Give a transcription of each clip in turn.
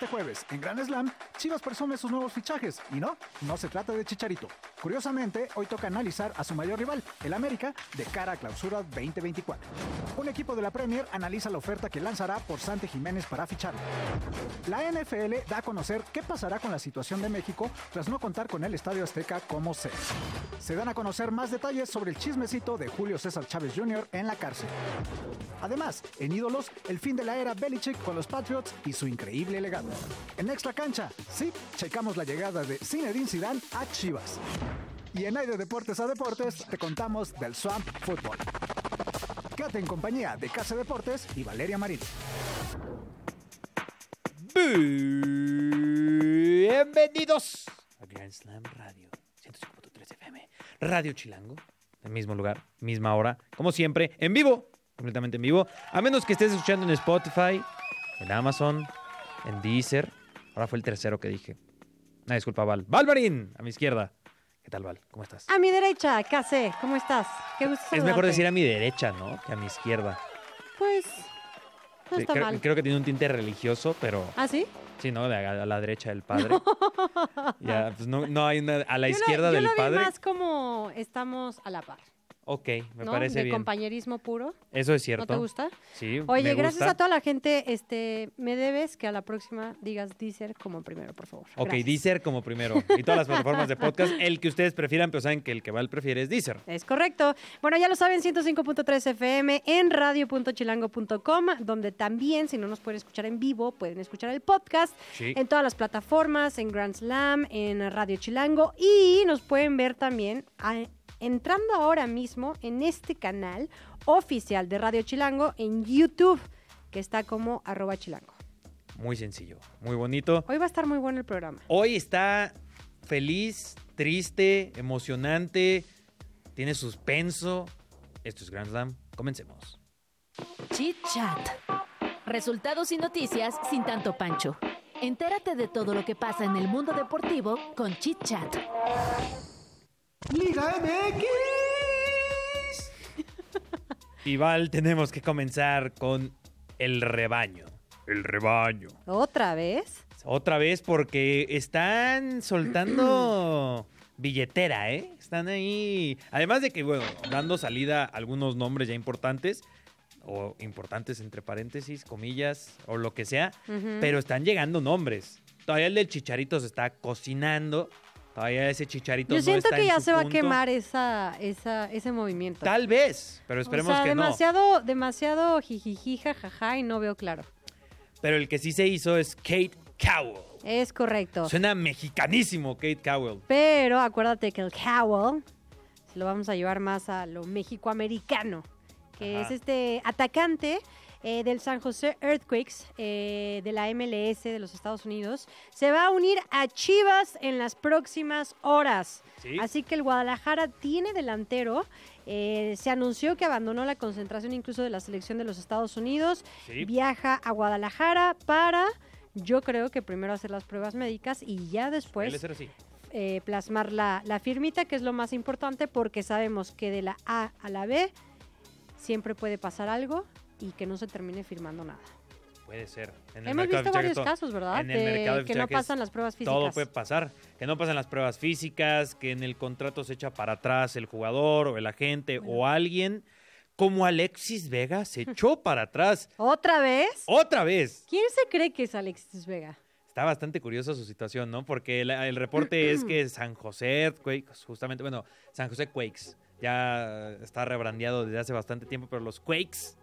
Este jueves, en Grand Slam, Chivas presume sus nuevos fichajes. Y no, no se trata de Chicharito. Curiosamente, hoy toca analizar a su mayor rival, el América, de cara a clausura 2024. Un equipo de la Premier analiza la oferta que lanzará por Sante Jiménez para ficharlo. La NFL da a conocer qué pasará con la situación de México tras no contar con el Estadio Azteca como sede. Se dan a conocer más detalles sobre el chismecito de Julio César Chávez Jr. en la cárcel. Además, en Ídolos, el fin de la era Belichick con los Patriots y su increíble legado. En Extra Cancha, sí, checamos la llegada de Zinedine Zidane a Chivas. Y en Aire Deportes a Deportes te contamos del Swamp Football. Quédate en compañía de Casa Deportes y Valeria Marín. Bienvenidos a Grand Slam Radio 105.3 FM, Radio Chilango, el mismo lugar, misma hora, como siempre, en vivo, completamente en vivo, a menos que estés escuchando en Spotify, en Amazon, en Deezer. Ahora fue el tercero que dije. Una disculpa, Val. Valvarín, a mi izquierda. ¿Qué tal, Val? ¿Cómo estás? A mi derecha, Case, ¿cómo estás? Qué gusto Es mejor decir a mi derecha, ¿no? Que a mi izquierda. Pues, no Sí, está creo, mal. creo que tiene un tinte religioso, pero ¿Ah, sí? sí, ¿no? A, la derecha del padre. ya, pues no, no hay una a la Yo lo- izquierda yo del lo vi padre. más como estamos a la par, Ok, me ¿no? parece de bien. compañerismo puro. Eso es ¿No cierto. te gusta? Sí. Oye, me gracias gusta. a toda la gente, este, me debes que a la próxima digas Deezer como primero, por favor. Ok, Gracias. Deezer como primero. Y todas las plataformas de podcast, el que ustedes prefieran, pero saben que el que Val prefiere es Deezer. Es correcto. Bueno, ya lo saben, 105.3 FM en radio.chilango.com, donde también, si no nos pueden escuchar en vivo, pueden escuchar el podcast Sí. en todas las plataformas, en Grand Slam, en Radio Chilango, y nos pueden ver también a- entrando ahora mismo en este canal oficial de Radio Chilango en YouTube, que está como arroba chilango. Muy sencillo, muy bonito. Hoy va a estar muy bueno el programa. Hoy está feliz, triste, emocionante, tiene suspenso. Esto es Grand Slam. Comencemos. Chit Chat. Resultados y noticias sin tanto pancho. Entérate de todo lo que pasa en el mundo deportivo con Chit Chat. Liga MX. Y Val, tenemos que comenzar con el rebaño. El rebaño. ¿Otra vez? Otra vez porque están soltando billetera, ¿eh? Están ahí. Además de que, bueno, dando salida a algunos nombres ya importantes, o importantes entre paréntesis, comillas, o lo que sea, pero están llegando nombres. Todavía el del chicharito se está cocinando. Todavía ese chicharito Yo no siento está que en ya su se va a quemar esa, esa, ese movimiento. Tal vez, pero esperemos o sea, que no. demasiado, demasiado jijiji, jajaja, y no veo claro. Pero el que sí se hizo es Kate Cowell. Es correcto. Suena mexicanísimo, Kate Cowell. Pero acuérdate que el Cowell se lo vamos a llevar más a lo mexicoamericano, que Ajá. es este atacante eh, del San José Earthquakes eh, de la MLS de los Estados Unidos. Se va a unir a Chivas en las próximas horas. Sí. Así que el Guadalajara tiene delantero. Eh, se anunció que abandonó la concentración incluso de la selección de los Estados Unidos. Sí. Viaja a Guadalajara para, yo creo que primero hacer las pruebas médicas y ya después eh, plasmar la, la firmita, que es lo más importante, porque sabemos que de la A a la B siempre puede pasar algo y que no se termine firmando nada. Puede ser. En Hemos visto varios casos, ¿verdad? En el De mercado de que no pasan las pruebas físicas. Todo puede pasar. Que no pasan las pruebas físicas, que en el contrato se echa para atrás el jugador o el agente o alguien. Como Alexis Vega se echó para atrás. ¿Otra vez? ¡Otra vez! ¿Quién se cree que es Alexis Vega? Está bastante curiosa su situación, ¿no? Porque el, el reporte es que San José Earthquakes, justamente, bueno, San José Quakes, ya está rebrandeado desde hace bastante tiempo, pero los Quakes,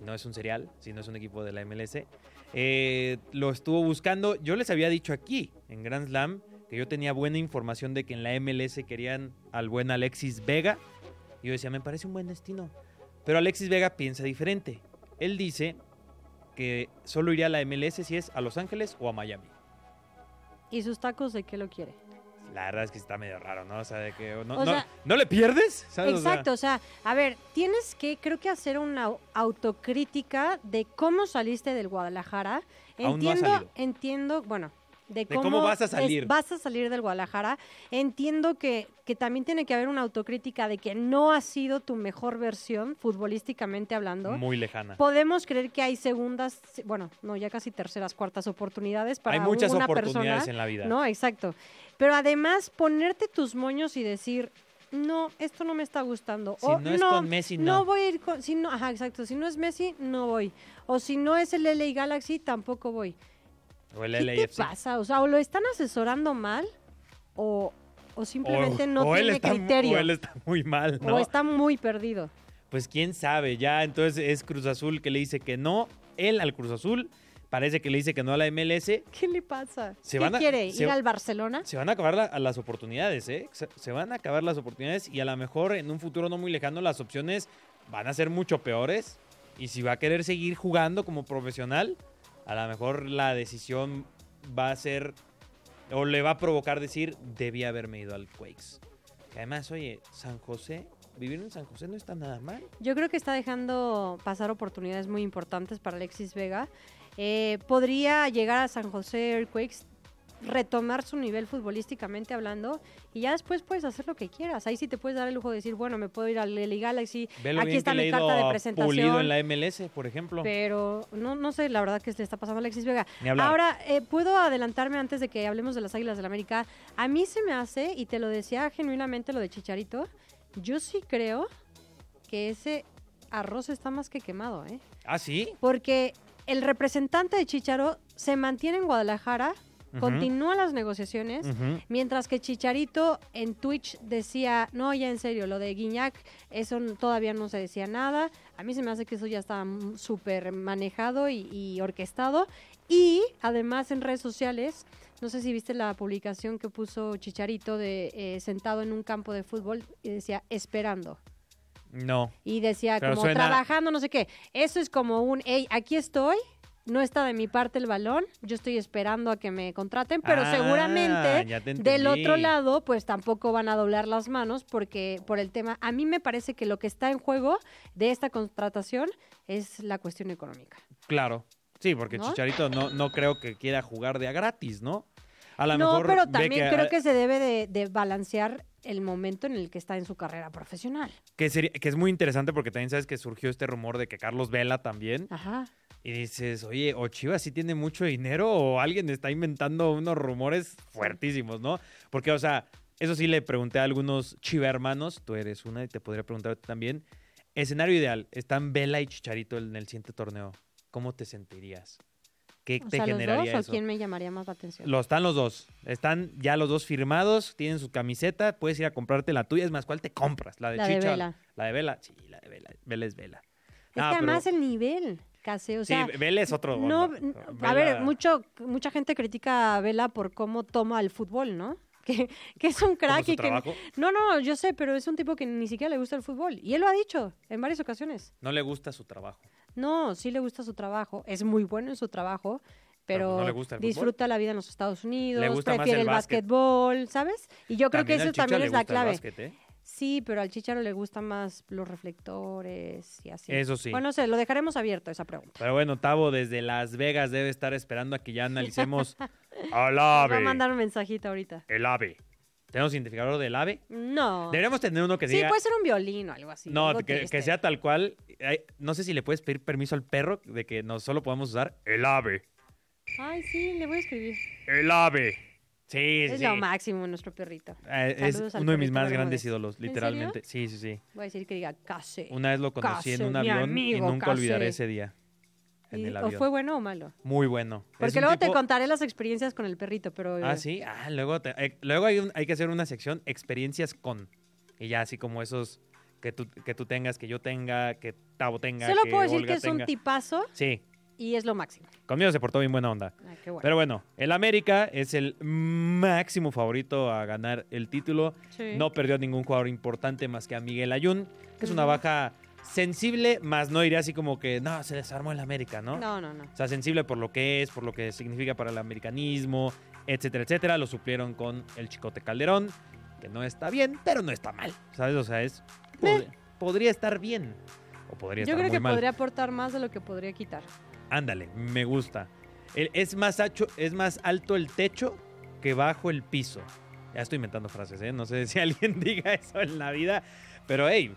no es un cereal, sino es un equipo de la MLS, eh, lo estuvo buscando. Yo les había dicho aquí, en Grand Slam, que yo tenía buena información de que en la MLS querían al buen Alexis Vega. Y yo decía, me parece un buen destino. Pero Alexis Vega piensa diferente. Él dice que solo iría a la MLS si es a Los Ángeles o a Miami. ¿Y sus tacos de qué lo quiere? La verdad es que está medio raro, ¿no? O sea, de que no, O no- sea- ¿no le pierdes? ¿Sabes? O sea, Exacto, o sea, a ver, tienes que, creo que hacer una au- autocrítica de cómo saliste del Guadalajara. Aún no ha Entiendo, entiendo, bueno, de De cómo, vas a es- salir. vas a salir del Guadalajara. Entiendo que, que también tiene que haber una autocrítica de que no ha sido tu mejor versión, futbolísticamente hablando. muy lejana. Podemos creer que hay segundas, bueno, no, ya casi terceras, cuartas oportunidades para Hay muchas una oportunidades persona. en la vida. No, exacto. Pero además, ponerte tus moños y decir, no, esto no me está gustando. Si o no es con Messi, no". voy a ir con, si no, ajá, exacto. Si no es Messi, no voy. O si no es el LA Galaxy, tampoco voy. O el ¿Qué te pasa? O sea, o lo están asesorando mal o, o simplemente no o tiene está criterio. O él está muy mal, ¿no? o está muy perdido. Pues quién sabe, ya entonces es Cruz Azul que le dice que no, él al Cruz Azul, parece que le dice que no a la MLS, ¿Qué le pasa? Se ¿Qué van a- quiere? se- ¿Ir al Barcelona? se van a acabar la- a las oportunidades, ¿eh? Se, se van a acabar las oportunidades y a lo mejor en un futuro no muy lejano las opciones van a ser mucho peores y si va a querer seguir jugando como profesional, a lo mejor la decisión va a ser o le va a provocar decir, debía haberme ido al Quakes. Que además, oye, San José, vivir en San José no está nada mal. Yo creo que está dejando pasar oportunidades muy importantes para Alexis Vega. Eh, podría llegar a San José Earthquakes, retomar su nivel futbolísticamente hablando y ya después puedes hacer lo que quieras. Ahí sí te puedes dar el lujo de decir, bueno, me puedo ir al LA Galaxy, Ve lo aquí está mi carta de presentación. Pulido en la MLS, por ejemplo. Pero no, no sé la verdad que le está pasando a Alexis Vega. Ahora, eh, puedo adelantarme antes de que hablemos de las Águilas del América. A mí se me hace, y te lo decía genuinamente lo de Chicharito, yo sí creo que ese arroz está más que quemado, ¿eh? Ah, sí. Porque el representante de Chicharo se mantiene en Guadalajara, Ujú. continúan las negociaciones, mientras que Chicharito en Twitch decía, no, ya en serio, lo de Guiñac, eso todavía no se decía nada. A mí se me hace que eso ya está súper manejado y, y orquestado. Y además en redes sociales, no sé si viste la publicación que puso Chicharito de eh, sentado en un campo de fútbol y decía, esperando. No. Y decía Pero como suena- trabajando, no sé qué. Eso es como un, hey, aquí estoy. No está de mi parte el balón, yo estoy esperando a que me contraten, pero Ah, seguramente te del otro lado, pues tampoco van a doblar las manos porque por el tema, a mí me parece que lo que está en juego de esta contratación es la cuestión económica. Claro. Sí, porque ¿No? Chicharito no, no creo que quiera jugar de a gratis, ¿no? A lo No, mejor pero también que, creo que se debe de, de balancear el momento en el que está en su carrera profesional. que, sería- que es muy interesante porque también sabes que surgió este rumor de que Carlos Vela también. Ajá. Y dices, oye, o Chivas sí tiene mucho dinero o alguien está inventando unos rumores fuertísimos, ¿no? Porque, o sea, eso sí le pregunté a algunos Chiva hermanos, tú eres una y te podría preguntar también. Escenario ideal, están Vela y Chicharito en el siguiente torneo. ¿Cómo te sentirías? ¿Qué O te sea, los generaría dos, eso? ¿o quién me llamaría más la atención? Lo están los dos. Están ya los dos firmados, tienen su camiseta, puedes ir a comprarte la tuya. Es más, ¿cuál te compras? La de La de Chicha. Vela. La de Vela. Sí, la de Vela. Vela es Vela. Es Ah, que pero- además el nivel, casi, o sea, sí, Vela es otro. no, onda. a Vela- ver, mucho, mucha gente critica a Vela por cómo toma el fútbol, ¿no? Que, que es un crack y que... trabajo. No, no, yo sé, pero es un tipo que ni siquiera le gusta el fútbol. Y él lo ha dicho en varias ocasiones. No le gusta su trabajo. No, sí le gusta su trabajo, es muy bueno en su trabajo, Pero, pues, no le gusta disfruta la vida en los Estados Unidos, prefiere el el básquet. básquetbol, ¿sabes? Y yo creo que al eso también es la clave. básquet, ¿eh? Sí, pero al Chicharo le gustan más los reflectores y así. Eso sí. Bueno, no sé, lo dejaremos abierto esa pregunta. Pero bueno, Tavo desde Las Vegas debe estar esperando a que ya analicemos al Nos Va a ave. mandar un mensajito ahorita. El ave. ¿Tenemos identificador del ave? No. Deberíamos tener uno que Sí, diga... puede ser un violín o algo así. no, algo que, que sea tal cual. Ay, No sé si le puedes pedir permiso al perro de que no solo podamos usar el ave. Ay, sí, le voy a escribir. El ave. Sí, sí, Es sí. lo máximo nuestro perrito. Eh, es uno de mis más grandes ídolos, ¿En literalmente. Sí, sí, sí. Voy a decir que diga case. Una vez lo conocí en un avión y nunca olvidaré ese día. En Y- el ¿O avión. fue bueno o malo? Muy bueno. Porque luego te contaré las experiencias con el perrito, pero... Ah, sí. Ah, luego, te- eh, luego hay, un- hay que hacer una sección experiencias con. Y ya así como esos que tú, que tú tengas, que yo tenga, que Tavo tenga. Solo que puedo decir Olga que es un tipazo Sí, y es lo máximo. conmigo se portó bien buena onda. Ay, qué bueno. Pero bueno, el América es el máximo favorito a ganar el título. Sí. No perdió a ningún jugador importante más que a Miguel Ayun, que es una baja sensible, más no iría así como que, no, se desarmó el América, ¿no? No, no, no. O sea, sensible por lo que es, por lo que significa para el americanismo, etcétera, etcétera. Lo suplieron con el Chicote Calderón, que no está bien, pero no está mal. ¿Sabes? O sea, es. pod- podría estar bien. O podría Yo estar creo muy que mal. podría aportar más de lo que podría quitar. Ándale, me gusta. El- es, más es más alto el techo que bajo el piso. Ya estoy inventando frases, ¿eh? No sé si alguien diga eso en la vida, pero hey,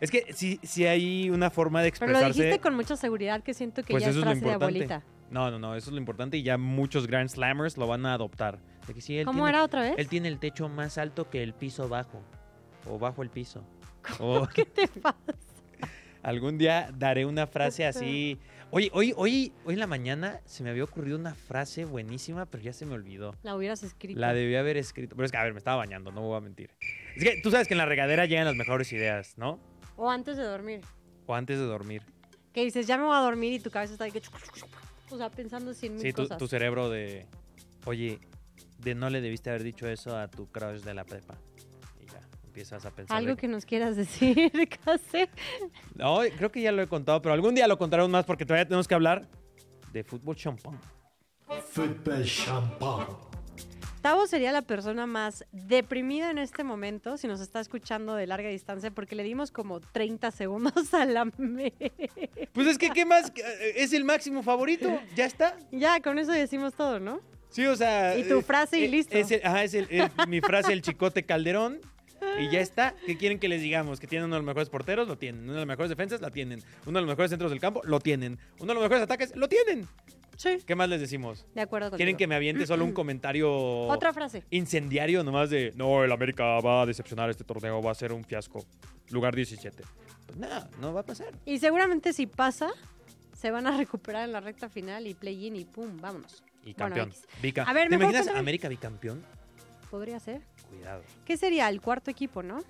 es que si, si hay una forma de Pero expresarse... lo dijiste con mucha seguridad que siento que Pues ya es frase de abuelita. No, no, no, eso es lo importante y ya muchos Grand Slammers lo van a adoptar. De que sí, él ¿Cómo tiene- era otra vez? Él tiene el techo más alto que el piso bajo. O bajo el piso. O ¿Qué te pasa? algún día daré una frase así. Oye, hoy, hoy, hoy en la mañana se me había ocurrido una frase buenísima, pero ya se me olvidó. La hubieras escrito. La debí haber escrito. Pero es que, a ver, me estaba bañando, no voy a mentir. Es que tú sabes que en la regadera llegan las mejores ideas, ¿no? O antes de dormir. O antes de dormir. Que dices, ya me voy a dormir y tu cabeza está ahí que... O sea, pensando mil Sí, tu, cosas. tu cerebro de. Oye, de no le debiste haber dicho eso a tu crush de la prepa. Empiezas a pensar. Algo que nos quieras decir, Case. No, creo que ya lo he contado, pero algún día lo contaremos más porque todavía tenemos que hablar de fútbol champán. Football champagne. Tavo sería la persona más deprimida en este momento si nos está escuchando de larga distancia porque le dimos como 30 segundos a la me. Pues es que, ¿qué más? Es el máximo favorito. Ya está. Ya, con eso decimos todo, ¿no? Sí, o sea. Y tu eh, frase y eh, listo. Es el- ajá, es el- el- mi frase, el chicote Calderón. Y ya está. ¿Qué quieren que les digamos? ¿Que tienen uno de los mejores porteros? Lo tienen. Una de las mejores defensas? La tienen. Uno de los mejores centros del campo? Lo tienen. Uno de los mejores ataques? Lo tienen. Sí. ¿Qué más les decimos? De acuerdo contigo. ¿Quieren que me aviente solo un comentario Otra frase. incendiario nomás de no, el América va a decepcionar este torneo, va a ser un fiasco? Lugar 17. Pues nada, no va a pasar. Y seguramente si pasa, se van a recuperar en la recta final y play-in y pum, vámonos. Y Bueno, campeón. Bica- A ver, ¿Te imaginas América bicampeón? Podría ser. Cuidado. ¿Qué sería? El cuarto equipo, ¿no?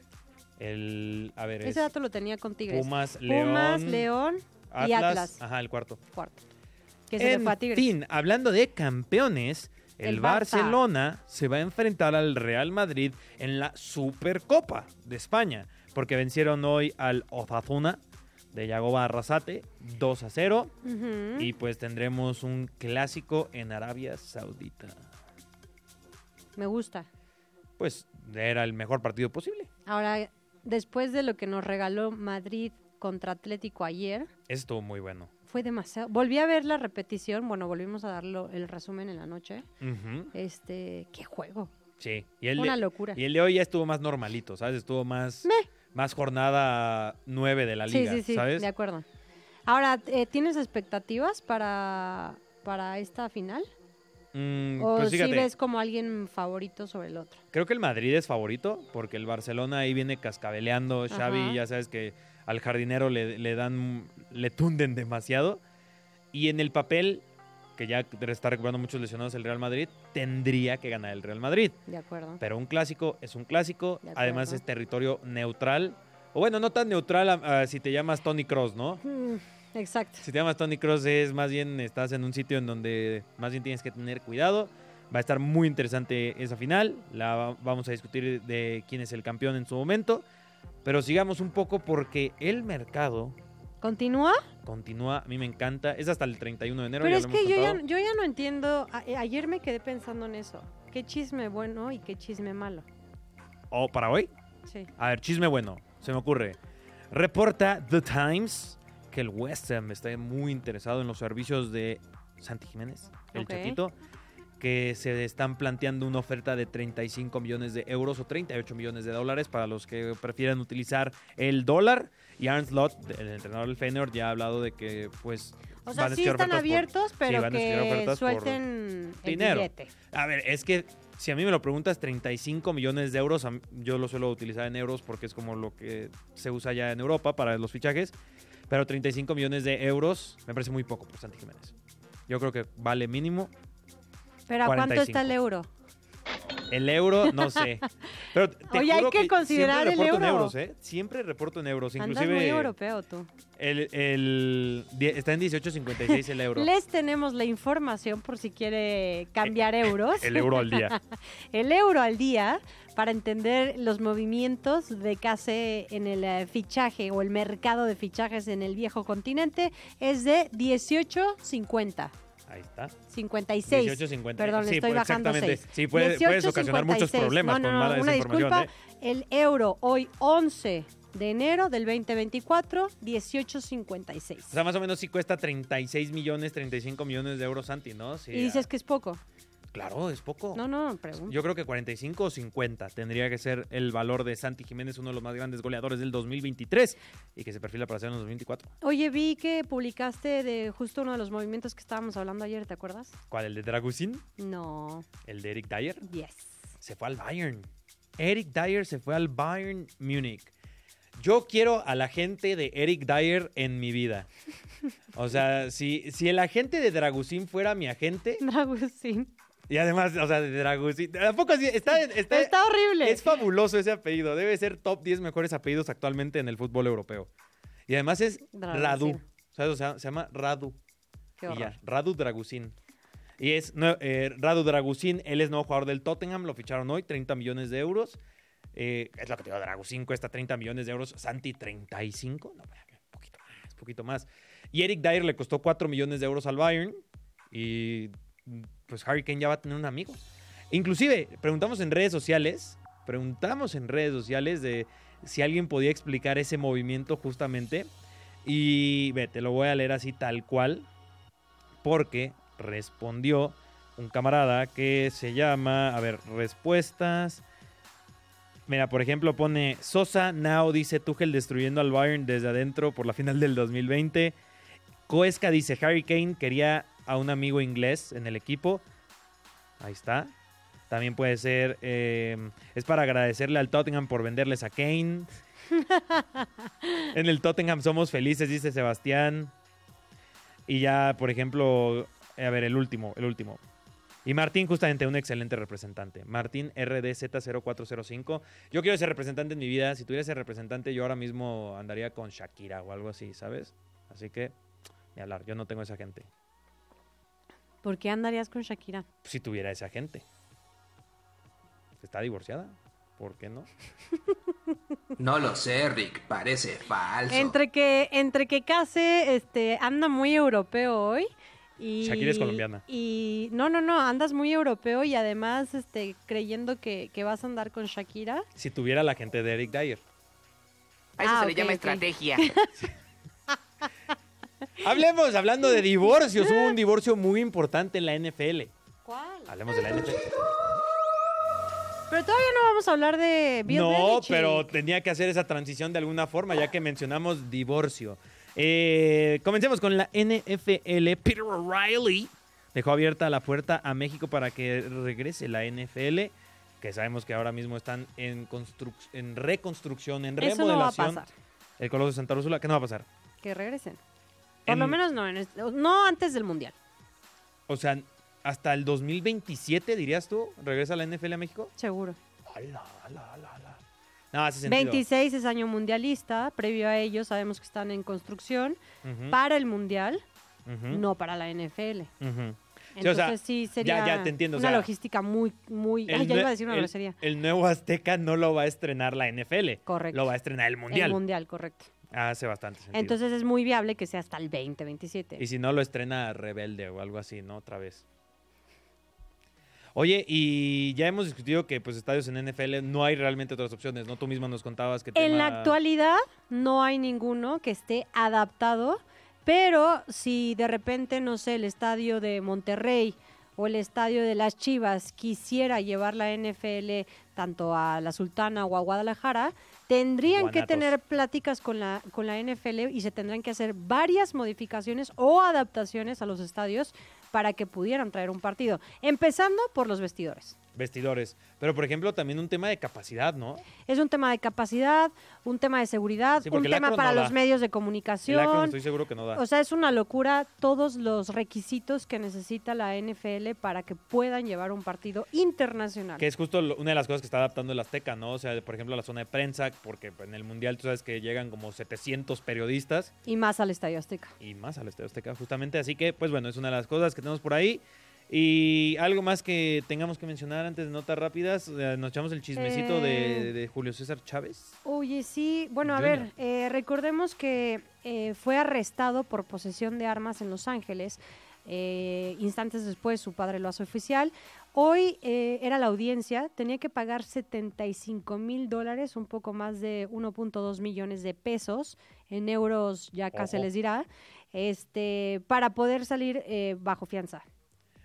El, a ver, es Ese dato lo tenía con Tigres. Pumas, León, Pumas, León y Atlas. Ajá, el cuarto. Cuarto. Que se le En fue a Tigres. fin, hablando de campeones, el. Barcelona se va a enfrentar al Real Madrid en la Supercopa de España, porque vencieron hoy al Osasuna de Yagoba Arrasate 2 a 0 Ujú. y pues tendremos un clásico en Arabia Saudita. Me gusta. Pues era el mejor partido posible. Ahora, después de lo que nos regaló Madrid contra Atlético ayer, estuvo muy bueno. fue demasiado. Volví a ver la repetición, bueno, volvimos a darlo el resumen en la noche. Ujú, Este, qué juego. Sí, y el, Una de, locura. y el de hoy ya estuvo más normalito, ¿sabes? Estuvo más, Meh. más jornada 9 de la Sí, liga, sí, sí, ¿sabes? de acuerdo. Ahora, eh, ¿tienes expectativas para, para esta final? Mm, ¿O pues si fíjate, ves como alguien favorito sobre el otro? creo que el Madrid es favorito porque el Barcelona ahí viene cascabeleando. Xavi, Ajá. ya sabes que al jardinero le, le dan, le tunden demasiado. Y en el papel, que ya está recuperando muchos lesionados el Real Madrid, tendría que ganar el Real Madrid. De acuerdo. Pero un clásico es un clásico, De además es territorio neutral. O bueno, no tan neutral ah, si te llamas Tony Cross, ¿no? Mm, exacto. Si te llamas Tony Cross es más bien estás en un sitio en donde más bien tienes que tener cuidado. Va a estar muy interesante esa final. La va- vamos a discutir de quién es el campeón en su momento. Pero sigamos un poco porque el mercado ¿Continúa? continúa. A mí me encanta. Es hasta el 31 de enero. Pero es que yo ya, yo ya no entiendo. a- eh, ayer me quedé pensando en eso. ¿Qué chisme bueno y qué chisme malo? ¿O para hoy? Sí. A ver, chisme bueno. Se me ocurre. Reporta The Times que el West Ham está muy interesado en los servicios de Santi Jiménez, el Ok. Chaquito, que se están planteando una oferta de 35 millones de euros o 38 millones de dólares para los que prefieran utilizar el dólar. Y Arne Slot, el entrenador del Feyenoord, ya ha hablado de que pues O sea, van a sí están ofertas por- abiertos, pero van a estudiar que suelten el dinero. billete. A ver, es que si a mí me lo preguntas, 35 millones de euros, yo lo suelo utilizar en euros porque es como lo que se usa ya en Europa para los fichajes, pero 35 millones de euros me parece muy poco por Santi Jiménez. Yo creo que vale mínimo. Pero ¿a cuánto está 45. el euro? El euro, no sé. Pero te Oye, hay juro que considerar siempre el reporto en euro. euros, ¿eh? Siempre reporto en euros. Andas Inclusive muy europeo tú. el, el- está en 18.56 el euro. Les tenemos la información por si quiere cambiar euros. El euro al día. el euro al día para entender los movimientos de hace en el eh, fichaje o el mercado de fichajes en el viejo continente es de 18.50. Ahí está. 56. 18.50. Perdón, Sí, estoy pues, bajando exactamente. 6. Sí, puede- puedes ocasionar muchos problemas no, con no, mala no, una disculpa. El euro hoy 11 de enero del 2024, 18.56. O sea, más o menos sí cuesta 36 millones, 35 millones de euros, Santi, ¿no? Sí, y dices ah, que es poco. Claro, es poco. No, no, pregunto. Yo creo que 45 o 50 tendría que ser el valor de Santi Jiménez, uno de los más grandes goleadores del 2023 y que se perfila para ser en el 2024. Oye, vi que publicaste de justo uno de los movimientos que estábamos hablando ayer, ¿te acuerdas? ¿Cuál? ¿El de Dragusin? No. ¿El de Eric Dyer? Yes. Se fue al Bayern. Eric Dyer se fue al Bayern Múnich. Yo quiero a la gente de Eric Dyer en mi vida. O sea, si, si el agente de Dragusin fuera mi agente, Dragusín. Y además, o sea, de Dragusin, tampoco así, está, está, Está horrible. Es fabuloso ese apellido. Debe ser top 10 mejores apellidos actualmente en el fútbol europeo. Y además es Dragusin. Radu. O sea, se llama Radu. Qué Y ya, Radu Dragusin. Y es eh, Radu Dragusin, él es nuevo jugador del Tottenham, lo ficharon hoy, 30 millones de euros. Eh, es lo que te digo, Dragusin cuesta 30 millones de euros, Santi 35, no, un poquito más, un poquito más. Y Eric Dyer le costó 4 millones de euros al Bayern y pues Harry Kane ya va a tener un amigo. Inclusive, preguntamos en redes sociales, preguntamos en redes sociales de si alguien podía explicar ese movimiento justamente. Y ve, te lo voy a leer así tal cual, porque respondió un camarada que se llama, a ver, respuestas. Mira, por ejemplo, pone Sosa Now dice Tuchel destruyendo al Bayern desde adentro por la final del 2020. Coesca dice Harry Kane quería a un amigo inglés en el equipo. Ahí está. También puede ser, eh, es para agradecerle al Tottenham por venderles a Kane. en el Tottenham somos felices, dice Sebastián. Y ya, por ejemplo, a ver, el último, el último. Y Martín, justamente un excelente representante. Martín RDZ0405. Yo quiero ser representante en mi vida. Si tuviera ese representante, yo ahora mismo andaría con Shakira o algo así, ¿sabes? Así que, ni hablar, yo no tengo esa gente. ¿Por qué andarías con Shakira? Si tuviera esa gente. ¿Está divorciada? ¿Por qué no? No lo sé, Rick, parece falso. Entre que, entre que Case este, anda muy europeo hoy. Y, Shakira es colombiana. Y no, no, no, andas muy europeo y además este, creyendo que, que vas a andar con Shakira. Si tuviera la gente de Eric Dyer. A eso Ah, se le llama estrategia. Hablemos, hablando de divorcios. Hubo un divorcio muy importante en la NFL. ¿Cuál? Hablemos de la NFL. Pero todavía no vamos a hablar de Bill no, Belichick. pero tenía que hacer esa transición de alguna forma, ya que mencionamos divorcio. Eh, comencemos con la NFL. Peter O'Reilly dejó abierta la puerta a México para que regrese la NFL, que sabemos que ahora mismo están en, en reconstrucción, en Eso no va a remodelación. pasar. El Coloso de Santa Úrsula, ¿qué no va a pasar? Que regresen. Por En- lo menos no, en este- no antes del Mundial. O sea, hasta el 2027, dirías tú, regresa la NFL a México. Seguro. Ala, ala, ala, ala. No, hace sentido. 26 es año mundialista. Previo a ello, sabemos que están en construcción para el Mundial, no para la NFL. Entonces sea, sí sería ya te entiendo, o una sea, logística muy, muy... Ay, ya iba a decir una el- grosería. El nuevo Azteca no lo va a estrenar la NFL. Correcto. Lo va a estrenar el Mundial. El Mundial, correcto. Hace bastante sentido. Entonces es muy viable que sea hasta el 2027. y si no, lo estrena Rebelde o algo así, ¿no? Otra vez. Oye, y ya hemos discutido que pues estadios en NFL no hay realmente otras opciones, ¿no? Tú misma nos contabas que En la actualidad no hay ninguno que esté adaptado, pero si de repente, no sé, el estadio de Monterrey o el estadio de las Chivas quisiera llevar la NFL tanto a la Sultana o a Guadalajara, tendrían que tener pláticas con la, con la NFL y se tendrán que hacer varias modificaciones o adaptaciones a los estadios para que pudieran traer un partido, empezando por los vestidores. Vestidores. Pero, por ejemplo, también un tema de capacidad, ¿no? Es un tema de capacidad, un tema de seguridad, Sí, un el tema para no los da. medios de El comunicación. estoy seguro que no da. O sea, es una locura todos los requisitos que necesita la NFL para que puedan llevar un partido internacional. Que es justo una de las cosas que está adaptando el Azteca, ¿no? O sea, por ejemplo, la zona de prensa, porque en el Mundial tú sabes que llegan como 700 periodistas Y más al Estadio Azteca. y más al Estadio Azteca, justamente. Así que, pues bueno, es una de las cosas que tenemos por ahí. Y algo más que tengamos que mencionar antes de notas rápidas, eh, nos echamos el chismecito de, Eh. de Julio César Chávez. Oye, sí, bueno, a Junior. ver, eh, recordemos que eh, fue arrestado por posesión de armas en Los Ángeles. eh, instantes después su padre lo hace oficial. Hoy era la audiencia, tenía que pagar 75 mil dólares, un poco más de 1.2 millones de pesos, en euros ya acá se Ojo. les dirá, este, para poder salir eh, bajo fianza.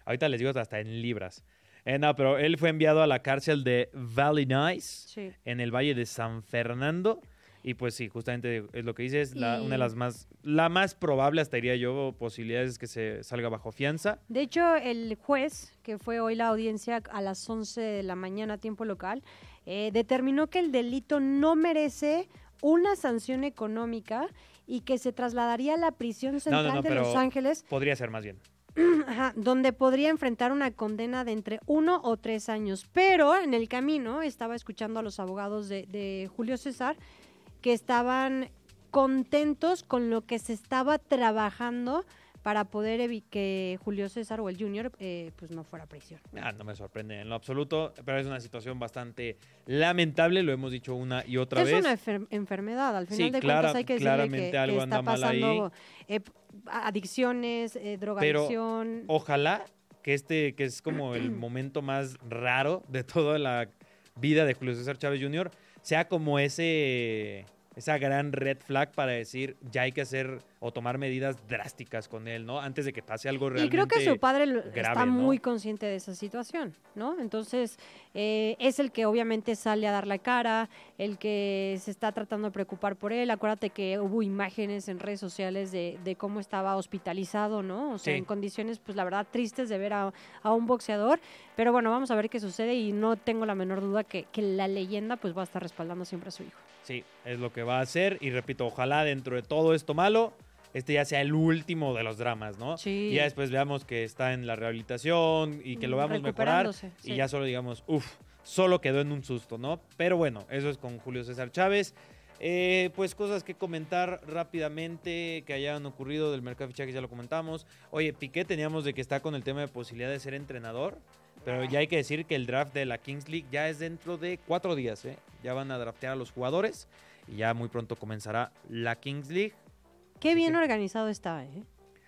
Ahorita les digo hasta en libras. Eh, no, pero él fue enviado a la cárcel de Valley Nice, Sí. en el Valle de San Fernando. Y pues sí, justamente es lo que dices, la, Y- una de las más, la más probable, hasta diría yo, posibilidades es que se salga bajo fianza. De hecho, el juez, que fue hoy la audiencia a las 11 de la mañana, tiempo local, eh, determinó que el delito no merece una sanción económica y que se trasladaría a la prisión central no, de Los Ángeles, Podría ser más bien. ajá, donde podría enfrentar una condena de entre uno o tres años. Pero en el camino estaba escuchando a los abogados de, de Julio César que estaban contentos con lo que se estaba trabajando para poder que Julio César o el Junior eh, pues no fuera a prisión. Ah, no me sorprende en lo absoluto, pero es una situación bastante lamentable, lo hemos dicho una y otra es vez. una enfer- enfermedad, al final Sí, de clara- cuentas hay que decirle claramente que, algo que anda está mal ahí. pasando eh, adicciones, eh, drogadicción. Ojalá que este, que es como el momento más raro de toda la vida de Julio César Chávez Jr., sea como ese esa gran red flag para decir ya hay que hacer o tomar medidas drásticas con él, ¿no? Antes de que pase algo Y realmente creo que su padre grave, está ¿no? muy consciente de esa situación, ¿no? Entonces, eh, es el que obviamente sale a dar la cara, el que se está tratando de preocupar por él. Acuérdate que hubo imágenes en redes sociales de, de cómo estaba hospitalizado, ¿no? O sea, Sí. en condiciones, pues la verdad, tristes de ver a, a un boxeador. Pero bueno, vamos a ver qué sucede y no tengo la menor duda que, que la leyenda pues va a estar respaldando siempre a su hijo. Sí, es lo que va a hacer. Y repito, ojalá dentro de todo esto malo, este ya sea el último de los dramas, ¿no? Sí. Y ya después veamos que está en la rehabilitación y que lo vamos a mejorar. Y ya solo digamos, uff, solo quedó en un susto, ¿no? Pero bueno, eso es con Julio César Chávez. Eh, pues cosas que comentar rápidamente que hayan ocurrido del mercado de fichajes, ya lo comentamos. Oye, Piqué teníamos de que está con el tema de posibilidad de ser entrenador, pero ya hay que decir que el draft de la Kings League ya es dentro de cuatro días, ¿eh? Ya van a draftear a los jugadores y ya muy pronto comenzará la Kings League. Qué bien organizado está, ¿eh?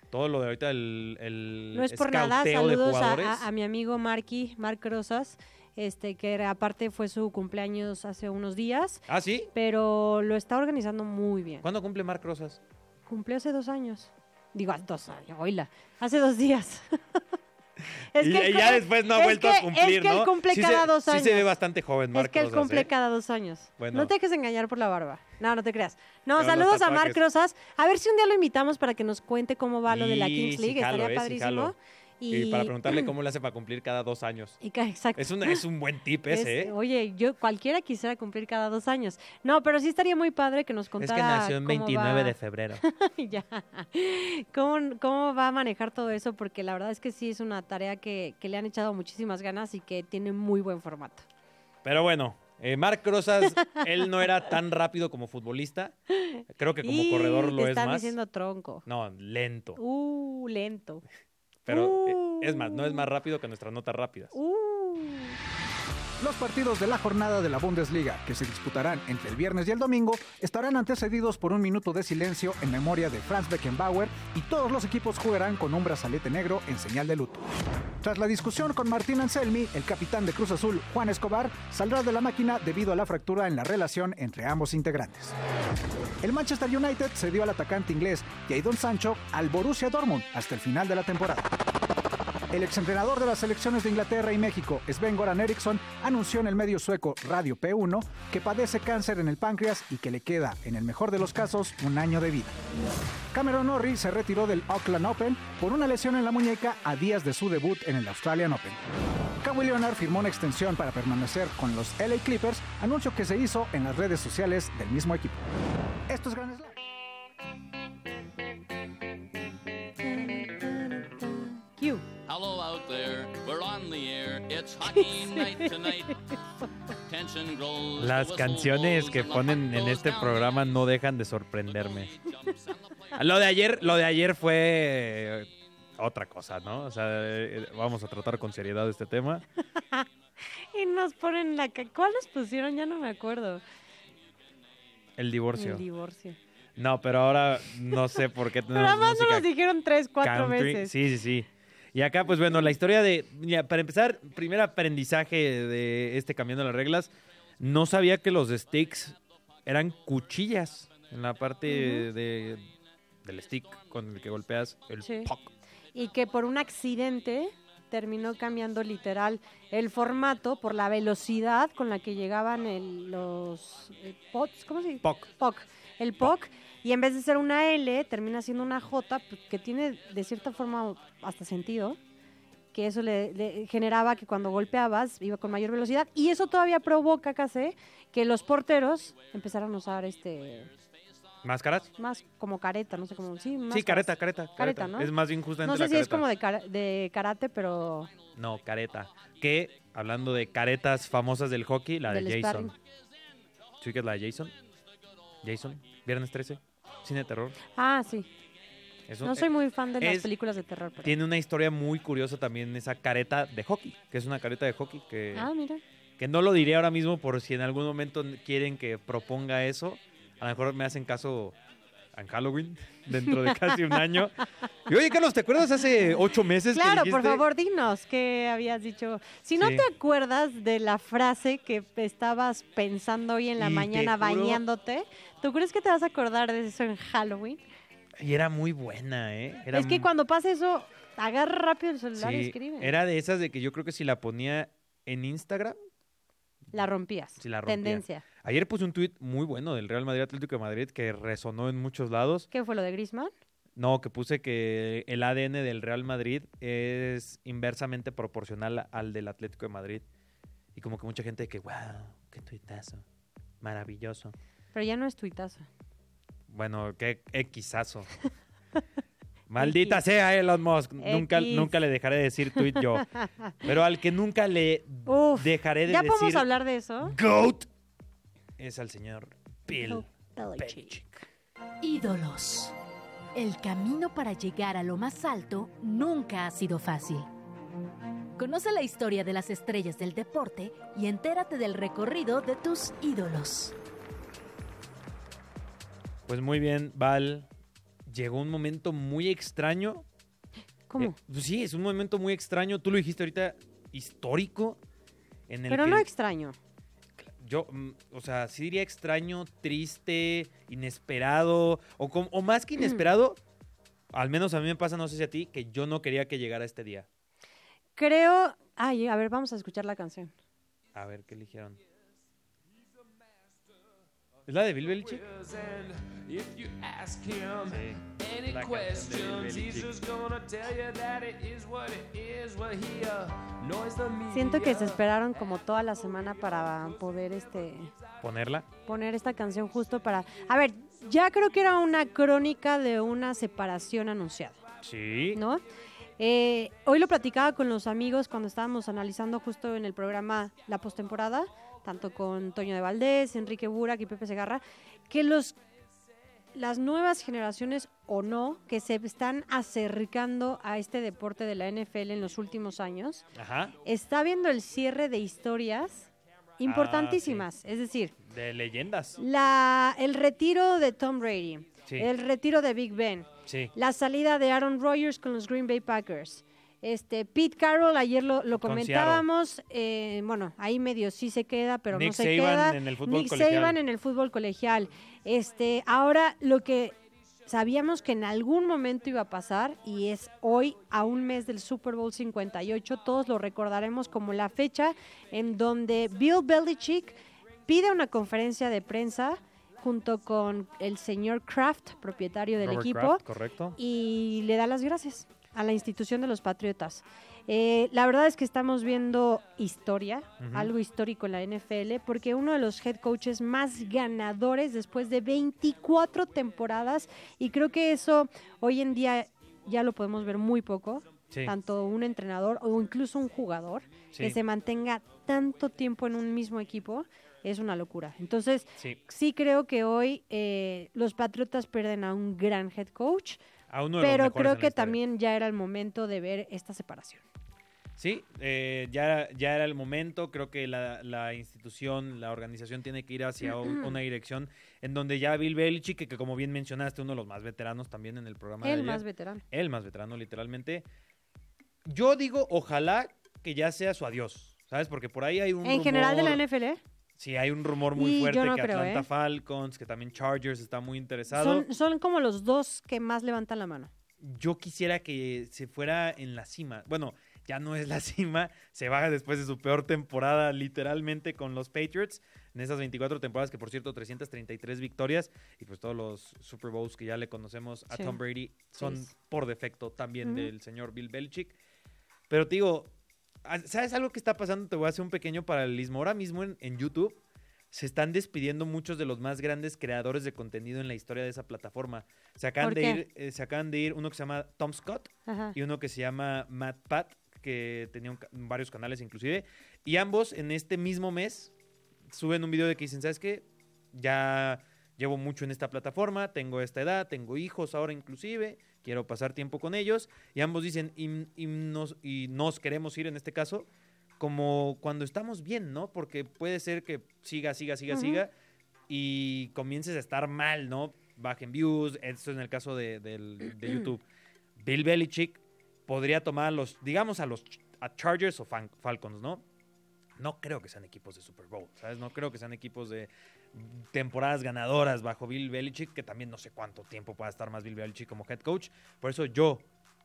Todo lo de ahorita, el, el No es por nada, saludos a, mi amigo Marky, Marc Rosas, este, que era- aparte fue su cumpleaños hace unos días, Ah, ¿sí? pero lo está organizando muy bien. ¿Cuándo cumple Marc Rosas? Cumplió hace dos años. Digo, hace dos años, oíla, hace dos días. es que y él ya después no ha vuelto que- a cumplir, es que él ¿no? cumple sí cada se, dos Sí se ve años. bastante joven, Marc Es que él cumple ¿eh? cada dos años. Bueno. No te dejes engañar por la barba. No, no te creas. No, Pero saludos a Marc. Rosas. A ver si un día lo invitamos para que nos cuente cómo va lo de la Kings sí League. jalo, Estaría eh, sí padrísimo. jalo. Y, para preguntarle cómo le hace para cumplir cada dos años. Y exacto. Es un, es un buen tip ese, Es- ¿eh? Oye, yo cualquiera quisiera cumplir cada dos años. No, pero sí estaría muy padre que nos Es contara. que nació en cómo 29 va- de febrero. ya. ¿Cómo, ¿Cómo va a manejar todo eso? Porque la verdad es que sí es una tarea que, que le han echado muchísimas ganas y que tiene muy buen formato. Pero bueno, eh, Marc Rosas, él no era tan rápido como futbolista. Creo que como Y corredor lo te es están más. diciendo tronco. No, lento. Uh, lento. Pero eh, uh. es más, no es más rápido que nuestras notas rápidas. Uh. Los partidos de la jornada de la Bundesliga, que se disputarán entre el viernes y el domingo, estarán antecedidos por un minuto de silencio en memoria de Franz Beckenbauer y todos los equipos jugarán con un brazalete negro en señal de luto. Tras la discusión con Martín Anselmi, el capitán de Cruz Azul, Juan Escobar, saldrá de la máquina debido a la fractura en la relación entre ambos integrantes. El Manchester United cedió al atacante inglés Jadon Sancho al Borussia Dortmund hasta el final de la temporada. El exentrenador de las selecciones de Inglaterra y México, Sven-Goran Eriksson, anunció en el medio sueco Radio P1 que padece cáncer en el páncreas y que le queda, en el mejor de los casos, un año de vida. Cameron Norrie se retiró del Auckland Open por una lesión en la muñeca a días de su debut en el Australian Open. Kawhi Leonard firmó una extensión para permanecer con los LA Clippers, anuncio que se hizo en las redes sociales del mismo equipo. Esto es Gran. Hello out there, we're on the air. It's hockey night tonight. Tension grows. Las canciones que ponen en este programa no dejan de sorprenderme. Lo de ayer, lo de ayer fue eh, otra cosa, ¿no? O sea, eh, vamos a tratar con seriedad este tema. Y nos ponen la... ca- ¿Cuál nos pusieron? Ya no me acuerdo. El divorcio. El divorcio. No, pero ahora no sé por qué tenemos además música nos dijeron tres, cuatro country. veces. Sí, sí, sí. Y acá, pues bueno, la historia de. ya, para empezar, primer aprendizaje de este cambiando las reglas. No sabía que los sticks eran cuchillas en la parte de, del stick con el que golpeas el Sí. puck. Y que por un accidente terminó cambiando literal el formato por la velocidad con la que llegaban el- los eh, pots, ¿cómo se dice? Puck. POC. El POC. Y en vez de ser una L, termina siendo una J, pues, que tiene de cierta forma hasta sentido. Que eso le, le generaba que cuando golpeabas iba con mayor velocidad. Y eso todavía provoca, casi, que los porteros empezaran a usar este ¿Máscaras? más como careta, no sé cómo. Sí, Sí, careta, careta, careta. Careta, ¿no? Es más bien justamente No sé la si es como de, cara- de karate, pero No, careta. Que, hablando de caretas famosas del hockey, la de Jason. sparring. ¿Sí que es la de Jason? Jason, Viernes 13, cine de terror. Ah, sí. Eso, No soy muy fan de las películas de terror. Pero... Tiene una historia muy curiosa también esa careta de hockey, que es una careta de hockey que, Ah, mira. que no lo diré ahora mismo por si en algún momento quieren que proponga eso. A lo mejor me hacen caso en Halloween, dentro de casi un año. Y oye, Carlos, ¿te acuerdas hace ocho meses que Claro, por dijiste? favor, dinos qué habías dicho. Si no Sí. te acuerdas de la frase que estabas pensando hoy en la Y mañana juro- bañándote, ¿tú crees que te vas a acordar de eso en Halloween? Y era muy buena, ¿eh? Era es que cuando pasa eso, agarra rápido el celular y sí, escribe. Era de esas de que yo creo que si la ponía en Instagram, La rompías. Sí, la rompía. Tendencia. Ayer puse un tuit muy bueno del Real Madrid Atlético de Madrid que resonó en muchos lados. ¿Qué fue lo de Griezmann? No, que puse que el ADN del Real Madrid es inversamente proporcional al del Atlético de Madrid. Y como que mucha gente que, wow, qué tuitazo. Maravilloso. Pero ya no es tuitazo. Bueno, qué Xazo. Maldita sea Elon Musk. Nunca, X. nunca le dejaré de decir tuit yo. Pero al que nunca le Uf, dejaré de ¿ya decir podemos hablar de eso? GOAT es al señor Bill Belichick. Ídolos. El camino para llegar a lo más alto nunca ha sido fácil. Conoce la historia de las estrellas del deporte y entérate del recorrido de tus ídolos. Pues muy bien, Val. Llegó un momento muy extraño. ¿Cómo? Eh, pues sí, es un momento muy extraño. Tú lo dijiste ahorita, histórico. En el Pero que no extraño. Yo, mm, o sea, sí diría extraño, triste, inesperado, o, o más que inesperado, al menos a mí me pasa, no sé si a ti, que yo no quería que llegara este día. Creo. Ay, a ver, vamos a escuchar la canción. A ver, ¿qué eligieron? ¿Es la de Bill Belichick? Sí, la canción de Bill. Siento que se esperaron como toda la semana para poder este ¿Ponerla? poner esta canción justo para. A ver, ya creo que era una crónica de una separación anunciada, Sí. ¿no? Eh, hoy lo platicaba con los amigos cuando estábamos analizando justo en el programa la postemporada, tanto con Toño de Valdés, Enrique Burak y Pepe Segarra, que los las nuevas generaciones o no que se están acercando a este deporte de la NFL en los últimos años, Ajá. está viendo el cierre de historias importantísimas. Es decir, De leyendas. la, el retiro de Tom Brady, Sí. el retiro de Big Ben, Sí. la salida de Aaron Rodgers con los Green Bay Packers. Este, Pete Carroll, ayer lo, comentábamos, eh, bueno, ahí medio sí se queda, pero Nick no se Saban queda. en el fútbol Nick colegial. Saban en el fútbol colegial. Este, ahora lo que sabíamos que en algún momento iba a pasar y es hoy, a un mes del Super Bowl 58. Todos lo recordaremos como la fecha en donde Bill Belichick pide una conferencia de prensa junto con el señor Kraft, propietario del Robert equipo, Kraft, correcto. y le da las gracias a la institución de los Patriotas. Eh, la verdad es que estamos viendo historia, algo histórico en la NFL, porque uno de los head coaches más ganadores después de 24 temporadas, y creo que eso hoy en día ya lo podemos ver muy poco, Sí. tanto un entrenador o incluso un jugador Sí. que se mantenga tanto tiempo en un mismo equipo. Es una locura. Entonces, Sí. sí creo que hoy eh, los Patriotas pierden a un gran head coach, A uno de los pero creo que también ya era el momento de ver esta separación. Sí, eh, ya, ya era el momento. Creo que la, la institución, la organización tiene que ir hacia un- una dirección en donde ya Bill Belichick, que, que como bien mencionaste, uno de los más veteranos también en el programa de El ayer, más veterano. el más veterano literalmente. Yo digo, ojalá que ya sea su adiós, ¿sabes? Porque por ahí hay un En general de la NFL, Sí, hay un rumor muy Y fuerte no que creo, Atlanta ¿eh? Falcons, que también Chargers está muy interesado. son, son como los dos que más levantan la mano. Yo quisiera que se fuera en la cima. Bueno, ya no es la cima, se baja después de su peor temporada literalmente con los Patriots. En esas 24 temporadas, que por cierto, 333 victorias y pues todos los Super Bowls que ya le conocemos a Sí. Tom Brady son Sí. por defecto también del señor Bill Belichick. Pero te digo, ¿sabes algo que está pasando? Te voy a hacer un pequeño paralelismo. Ahora mismo en, en YouTube se están despidiendo muchos de los más grandes creadores de contenido en la historia de esa plataforma. Se acaban, ¿Por de ir, eh, se acaban de ir uno que se llama Tom Scott Ajá. y uno que se llama Matt Pat, que tenía varios canales inclusive. Y ambos en este mismo mes suben un video de que dicen, ¿sabes qué? Ya llevo mucho en esta plataforma, tengo esta edad, tengo hijos ahora inclusive, quiero pasar tiempo con ellos. Y ambos dicen, y, y nos, y nos queremos ir en este caso como cuando estamos bien, ¿no? Porque puede ser que siga, siga, siga, siga y comiences a estar mal, ¿no? Bajen views, esto en el caso de, del- de YouTube. Bill Belichick podría tomar a los, digamos, a los a Chargers o Falcons, ¿no? No creo que sean equipos de Super Bowl, ¿sabes? No creo que sean equipos de temporadas ganadoras bajo Bill Belichick, que también no sé cuánto tiempo pueda estar más Bill Belichick como head coach. Por eso yo,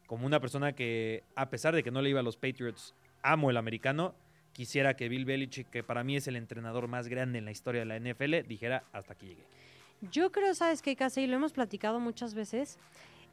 como una persona que, a pesar de que no le iba a los Patriots, amo el americano, quisiera que Bill Belichick, que para mí es el entrenador más grande en la historia de la NFL, dijera hasta aquí llegué. Yo creo, ¿sabes qué, Casi? Lo hemos platicado muchas veces.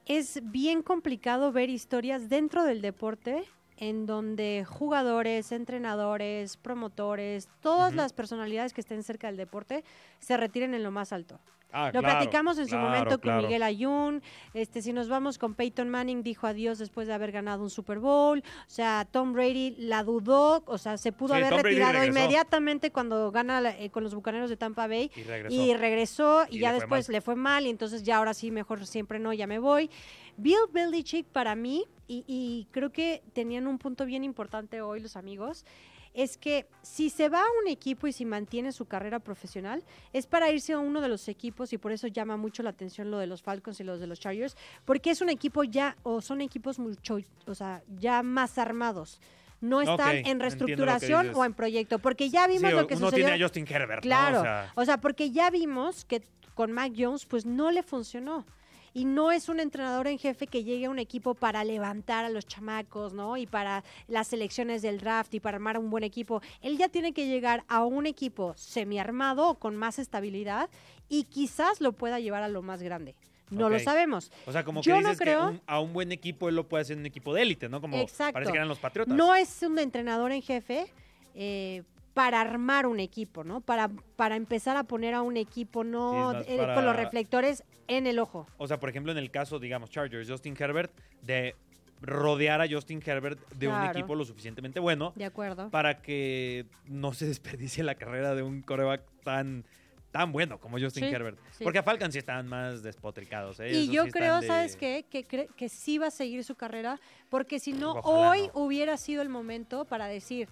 Es bien complicado ver historias dentro del deporte en donde jugadores, entrenadores, promotores, todas las personalidades que estén cerca del deporte se retiren en lo más alto. Ah, Lo claro, platicamos en su claro, momento con claro. Miguel Ayun. Este, si nos vamos con Peyton Manning, dijo adiós después de haber ganado un Super Bowl. O sea, Tom Brady la dudó, o sea, se pudo Sí, haber Tom retirado inmediatamente cuando gana eh, con los Bucaneros de Tampa Bay. Y regresó. Y regresó y, Y ya después mal. le fue mal y entonces ya ahora sí, mejor siempre no, ya me voy. Bill Belichick para mí, y, y creo que tenían un punto bien importante hoy los amigos, es que si se va a un equipo y si mantiene su carrera profesional, es para irse a uno de los equipos y por eso llama mucho la atención lo de los Falcons y los de los Chargers, porque es un equipo ya, o son equipos mucho, o sea, ya más armados. No están en reestructuración o en proyecto, porque ya vimos Sí, lo que uno sucedió. tiene a Justin Herbert, ¿no? Claro, O sea, o sea, porque ya vimos que con Mac Jones pues no le funcionó. Y no es un entrenador en jefe que llegue a un equipo para levantar a los chamacos, ¿no? Y para las selecciones del draft y para armar un buen equipo. Él ya tiene que llegar a un equipo semiarmado con más estabilidad y quizás lo pueda llevar a lo más grande. No lo sabemos. O sea, como Yo que no dices creo- que un- a un buen equipo él lo puede hacer en un equipo de élite, ¿no? Como Exacto. parece que eran los Patriotas. No es un entrenador en jefe eh, para armar un equipo, ¿no? Para, para empezar a poner a un equipo, no Sí, eh, para- con los reflectores en el ojo. O sea, por ejemplo, en el caso, digamos, Chargers, Justin Herbert, de rodear a Justin Herbert de un equipo lo suficientemente bueno De acuerdo. para que no se desperdicie la carrera de un coreback tan, tan bueno como Justin Sí, Herbert. sí. Porque a Falcons sí están más despotricados. ¿eh? Y Esos yo sí creo, de- ¿sabes qué? Que, cre- que sí va a seguir su carrera, porque si no, Ojalá hoy no. hubiera sido el momento para decir,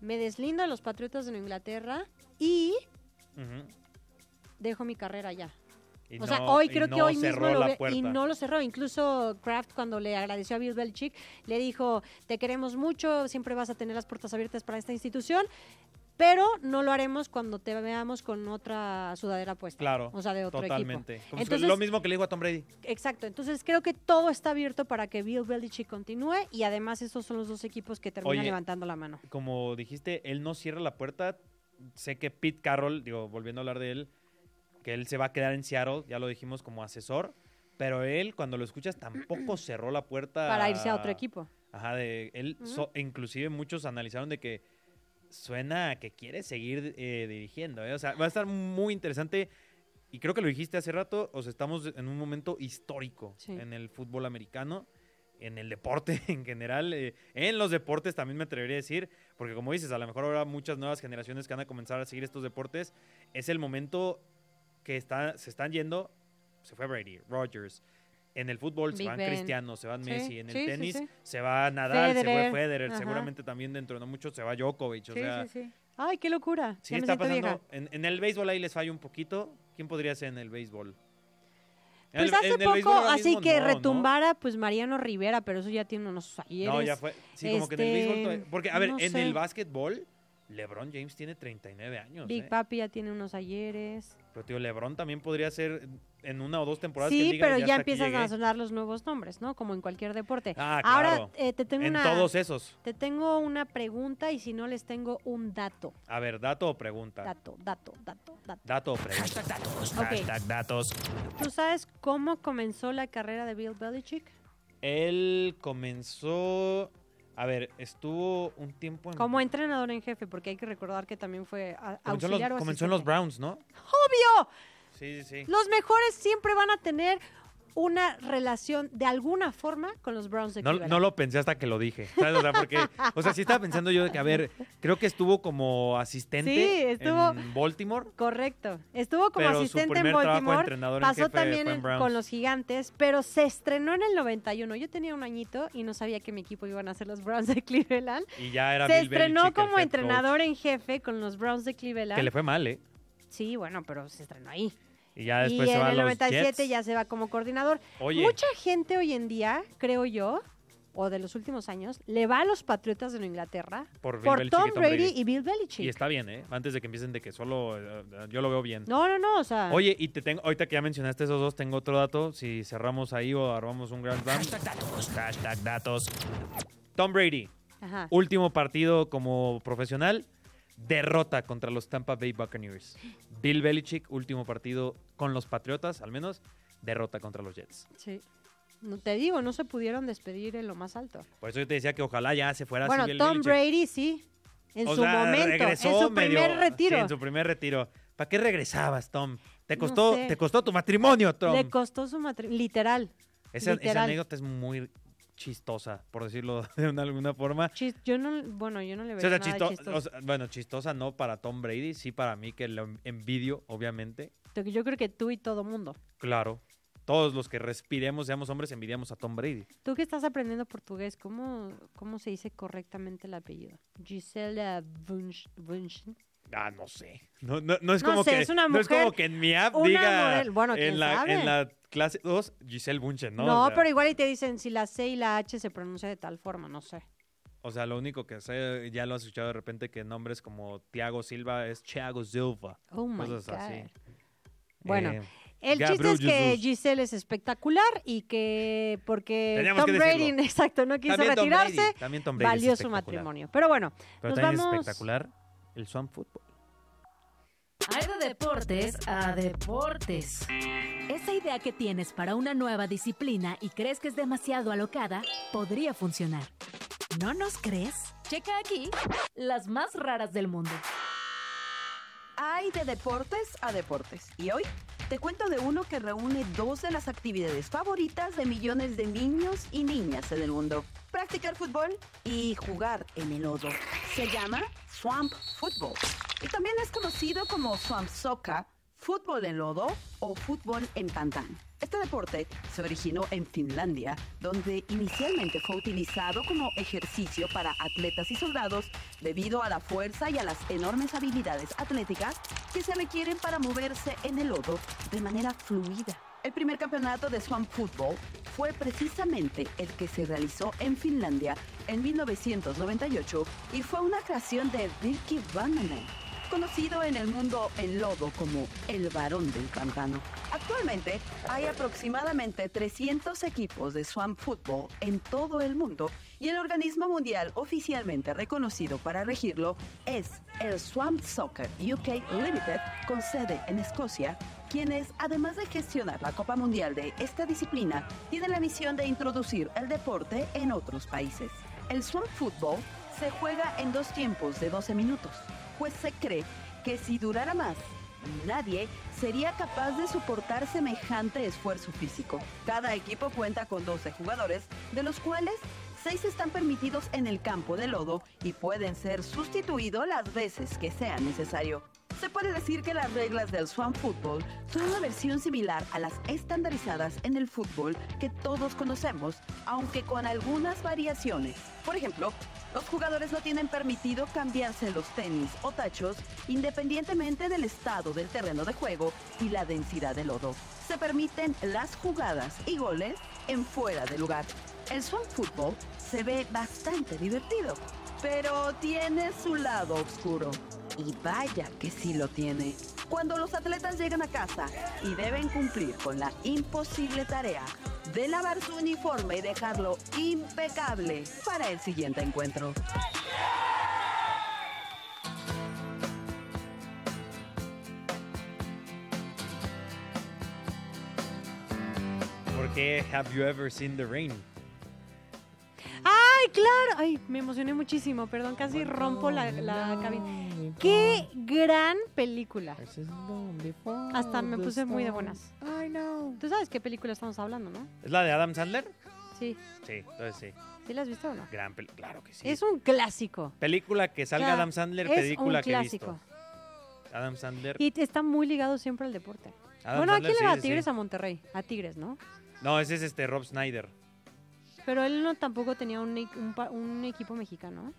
me deslindo de los Patriotas de Nueva Inglaterra y dejo mi carrera ya. Y o sea, hoy creo que hoy mismo lo ve- y no lo cerró. Incluso Kraft cuando le agradeció a Bill Belichick le dijo, te queremos mucho, siempre vas a tener las puertas abiertas para esta institución, pero no lo haremos cuando te veamos con otra sudadera puesta. Claro. O sea, de otro Totalmente. equipo. Como Entonces, lo mismo que le digo a Tom Brady. Exacto, entonces creo que todo está abierto para que Bill Belichick continúe y además estos son los dos equipos que terminan Oye, levantando la mano. Como dijiste, él no cierra la puerta. Sé que Pete Carroll, digo, volviendo a hablar de él, que él se va a quedar en Seattle, ya lo dijimos como asesor. Pero él, cuando lo escuchas, tampoco cerró la puerta. Para irse a otro equipo. Ajá, de él, so- inclusive muchos analizaron de que suena a que quiere seguir eh, dirigiendo. ¿eh? O sea, va a estar muy interesante. Y creo que lo dijiste hace rato, o sea, estamos en un momento histórico Sí. en el fútbol americano, en el deporte en general, eh, en los deportes también me atrevería a decir, porque como dices, a lo mejor habrá muchas nuevas generaciones que van a comenzar a seguir estos deportes. Es el momento que está, se están yendo, se fue Brady, Rogers. En el fútbol se van Ben. Cristiano, se van Sí, Messi. En el sí, tenis sí. se va Nadal, se Federer, fue Federer. ajá. Seguramente también dentro de no mucho se va Djokovic. O sea. Ay, qué locura. sí ya me está pasando. En, en el béisbol ahí les falla un poquito. ¿Quién podría ser en el béisbol? En Pues el- hace poco, así que no, ¿no? retumbara, pues Mariano Rivera, pero eso ya tiene unos ayeres. No, ya fue. Sí, como que en el béisbol. Este, Porque, a ver, no en sé. el básquetbol, LeBron James tiene 39 años. Big ¿eh? Papi ya tiene unos ayeres. Pero, tío, LeBron también podría ser en una o dos temporadas. Sí, diga, pero ya, aquí empiezan a llegué". sonar los nuevos nombres, ¿no? Como en cualquier deporte. Ah, Ahora claro. eh, te tengo En una todos esos. te tengo una pregunta y si no les tengo un dato. A ver, dato o pregunta. Dato, dato, dato, dato. Dato o pregunta. Hashtag datos. Ok. Hashtag datos. ¿Tú sabes cómo comenzó la carrera de Bill Belichick? Él comenzó. A ver, estuvo un tiempo en. Como entrenador en jefe, porque hay que recordar que también fue a- Comenzó auxiliar los, o comenzó en los. Browns, ¿no? ¡Obvio! Sí, sí, sí. Los mejores siempre van a tener una relación de alguna forma con los Browns de No, Cleveland. no lo pensé hasta que lo dije. ¿sabes? O sea, porque, o sea, sí estaba pensando yo de que, a ver, creo que estuvo como asistente Sí, estuvo- en Baltimore. Correcto. Estuvo como Pero su asistente en Baltimore. en Pasó también en con los gigantes, pero se estrenó en el 91. Yo tenía un añito y no sabía que mi equipo iban a ser los Browns de Cleveland. Y ya era se Bill estrenó Belichick como entrenador en jefe con los Browns de Cleveland. Que le fue mal, ¿eh? Sí, bueno, pero se estrenó ahí. Y ya después y se en va a el los 97 Jets. ya se va como coordinador. Oye, Mucha gente hoy en día, creo yo, o de los últimos años, le va a los Patriotas de Nueva Inglaterra por, Bill por Belichick Tom Brady, Brady. y Bill Belichick. Y está bien, ¿eh? Antes de que empiecen de que solo eh, yo lo veo bien. No, no, no, o sea, Oye, y te tengo, ahorita que ya mencionaste esos dos, tengo otro dato. Si cerramos ahí o armamos un Grand Slam. Hashtag datos. Hashtag datos. Tom Brady, ajá. último partido como profesional, derrota contra los Tampa Bay Buccaneers. Bill Belichick, último partido con los Patriotas, al menos, derrota contra los Jets. Sí. No te digo, no se pudieron despedir en lo más alto. Por eso yo te decía que ojalá ya se fuera bueno, así Bill Tom Belichick. Brady sí, en O su sea, momento, en regresó su medio- primer retiro. sí, en su primer retiro. ¿Para qué regresabas, Tom? Te No costó, sé. te costó tu matrimonio, Tom. Le costó su matrimonio, literal. Esa, esa literal. anécdota es muy chistosa, por decirlo de una- alguna forma. Chis- yo no, bueno, yo no le O veo sea, nada de chisto- chistoso. o sea, bueno, chistosa no para Tom Brady, sí para mí que lo envidio, obviamente. Yo creo que tú y todo mundo. Claro. Todos los que respiremos, seamos hombres, envidiamos a Tom Brady. Tú que estás aprendiendo portugués, ¿cómo, cómo se dice correctamente el apellido? Gisela Bunchen. Ah, no sé. No, no, no es No como sé, que es una no es mujer- como que en mi app una diga. Bueno, quién en la sabe. en la clase 2 Giselle Bunchen, ¿no? No, O sea, pero igual y te dicen si la C y la H se pronuncia de tal forma, no sé. O sea, lo único que sé, ya lo has escuchado de repente que nombres como Thiago Silva es Thiago Silva. Oh my Cosas God. así. Bueno, Eh, El chiste Gabriel es que Jesus. Giselle es espectacular y que porque Teníamos Tom que Brady, exacto, no quiso también Tom retirarse, Brady, también Tom Brady valió su matrimonio. Pero bueno, Pero nos también vamos. es espectacular el Swamp Football. Hay de deportes a deportes. Esa idea que tienes para una nueva disciplina y crees que es demasiado alocada, podría funcionar. ¿No nos crees? Checa aquí las más raras del mundo. Hay de deportes a deportes. Y hoy te cuento de uno que reúne dos de las actividades favoritas de millones de niños y niñas en el mundo. Practicar fútbol y jugar en el lodo. Se llama Swamp Football. Y también es conocido como Swamp Soccer, fútbol en lodo o fútbol en pantano. Este deporte se originó en Finlandia, donde inicialmente fue utilizado como ejercicio para atletas y soldados debido a la fuerza y a las enormes habilidades atléticas que se requieren para moverse en el lodo de manera fluida. El primer campeonato de Swamp Football fue precisamente el que se realizó en Finlandia en 1998 y fue una creación de Virki Vanhanen, conocido en el mundo en lodo como el varón del pantano. Actualmente hay aproximadamente 300 equipos de Swamp Football en todo el mundo y el organismo mundial oficialmente reconocido para regirlo es el Swamp Soccer UK Limited con sede en Escocia, quienes además de gestionar la Copa Mundial de esta disciplina, tienen la misión de introducir el deporte en otros países. El Swamp Football se juega en dos tiempos de 12 minutos, pues se cree que si durara más, nadie sería capaz de soportar semejante esfuerzo físico. Cada equipo cuenta con 12 jugadores, de los cuales 6 están permitidos en el campo de lodo y pueden ser sustituidos las veces que sea necesario. Se puede decir que las reglas del Swan Football son una versión similar a las estandarizadas en el fútbol que todos conocemos, aunque con algunas variaciones. Por ejemplo, los jugadores no tienen permitido cambiarse los tenis o tachos independientemente del estado del terreno de juego y la densidad de lodo. Se permiten las jugadas y goles en fuera de lugar. El Swan Football se ve bastante divertido, pero tiene su lado oscuro. Y vaya que sí lo tiene. Cuando los atletas llegan a casa y deben cumplir con la imposible tarea de lavar su uniforme y dejarlo impecable para el siguiente encuentro. ¿Por qué Have You Ever Seen the Rain? ¡Ay, claro! Ay, me emocioné muchísimo, perdón, casi rompo la, la cabina. ¡Qué gran película! Hasta me puse muy de buenas. Tú sabes qué película estamos hablando, ¿no? ¿Es la de Adam Sandler? Sí. Sí, entonces sí. ¿Sí la has visto o no? Gran claro que sí. Es un clásico. Película que salga Claro, Adam Sandler, película que he visto. clásico. Adam Sandler. Y está muy ligado siempre al deporte. Adam bueno, ¿a Sandler, quién le va? sí, ¿A Tigres sí. a Monterrey? A Tigres, ¿no? No, ese es este Rob Snyder. Pero él no tampoco tenía un, un equipo mexicano.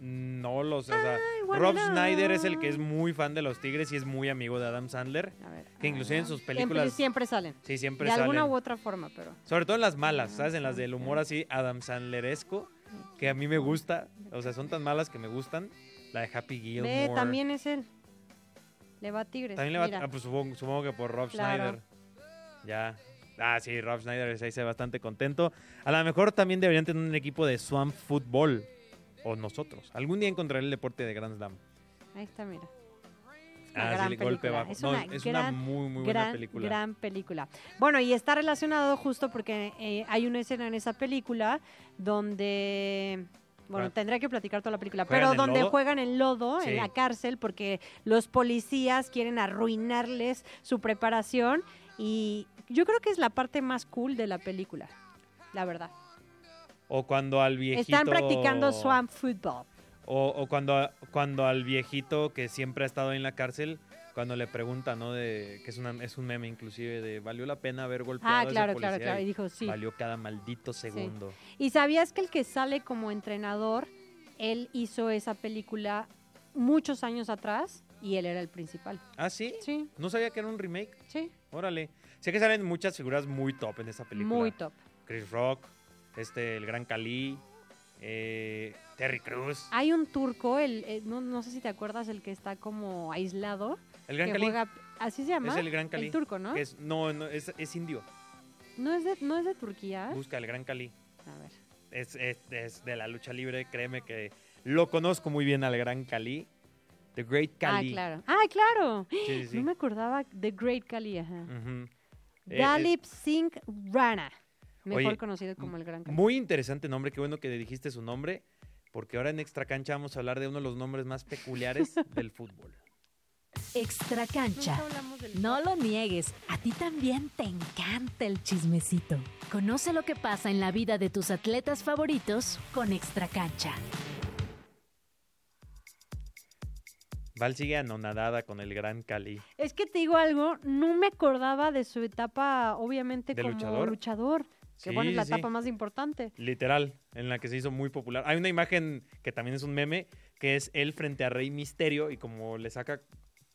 No los, o sea, bueno, Rob no. Snyder es el que es muy fan de los Tigres y es muy amigo de Adam Sandler, A ver. que inclusive en sus películas siempre salen. sí siempre de alguna salen. u otra forma, pero. Sobre todo en las malas, ¿sabes? En las del humor así Adam Sandleresco, que a mí me gusta, o sea, son tan malas que me gustan. La de Happy Gilmore. Ve, también es él. Le va a Tigres. También le va, mira. ah, pues supongo, supongo que por Rob Claro. Schneider. Ya. Ah, sí, Rob Schneider se dice bastante contento. A lo mejor también deberían tener un equipo de Swamp Football. O nosotros. Algún día encontraré el deporte de Grand Slam. Ahí está, mira. Ah, gran sí, golpe bajo. Es No, una es una muy, muy gran, buena película. gran película. Bueno, y está relacionado justo porque eh, hay una escena en esa película donde... Bueno, Juegan- tendría que platicar toda la película, ¿Juegan pero donde lodo? juegan en lodo, Sí. en la cárcel, porque los policías quieren arruinarles su preparación y yo creo que es la parte más cool de la película, la verdad. O cuando al viejito. Están practicando swamp football. O, o cuando, cuando al viejito que siempre ha estado en la cárcel, cuando le pregunta, ¿no? De, que es, una, es un meme inclusive de, ¿valió la pena haber golpeado Ah, a ese claro, claro, policía?" claro. Y dijo, sí. Valió cada maldito segundo. ¿Y sabías que el que sale como entrenador, él hizo esa película muchos años atrás y él era el principal? ¿Ah, sí? Sí, No sabía que era un remake. sí, Órale. Sé que salen muchas figuras muy top en esa película. muy top. Chris Rock, este, el Gran Cali, eh, Terry Crews. Hay un turco, el, el- no, no sé si te acuerdas, el que está como aislado. el Gran que Cali juega, ¿Así se llama? es el Gran Cali. El turco, ¿no? es, no, no, es, es indio. No, es de, no es de Turquía. Busca el Gran Cali. A ver. Es, es- es de la lucha libre, créeme que lo conozco muy bien al Gran Cali. The Great Cali. Ah, claro. Ah, claro. Sí, sí, sí. No me acordaba The Great Kali, ajá. Eh, Dalip Singh Rana. Mejor Oye, conocido como el Gran Cali. Muy interesante nombre, qué bueno que dijiste su nombre, porque ahora en Extra Cancha vamos a hablar de uno de los nombres más peculiares del fútbol. Extra cancha. No lo niegues, a ti también te encanta el chismecito. Conoce lo que pasa en la vida de tus atletas favoritos con Extra Cancha. Val sigue anonadada con el Gran Cali. Es que te digo algo, no me acordaba de su etapa, obviamente, ¿De como luchador? luchador. que Sí, bueno, es la sí, etapa más importante. Literal, en la que se hizo muy popular. Hay una imagen que también es un meme, que es él frente a Rey Misterio y como le saca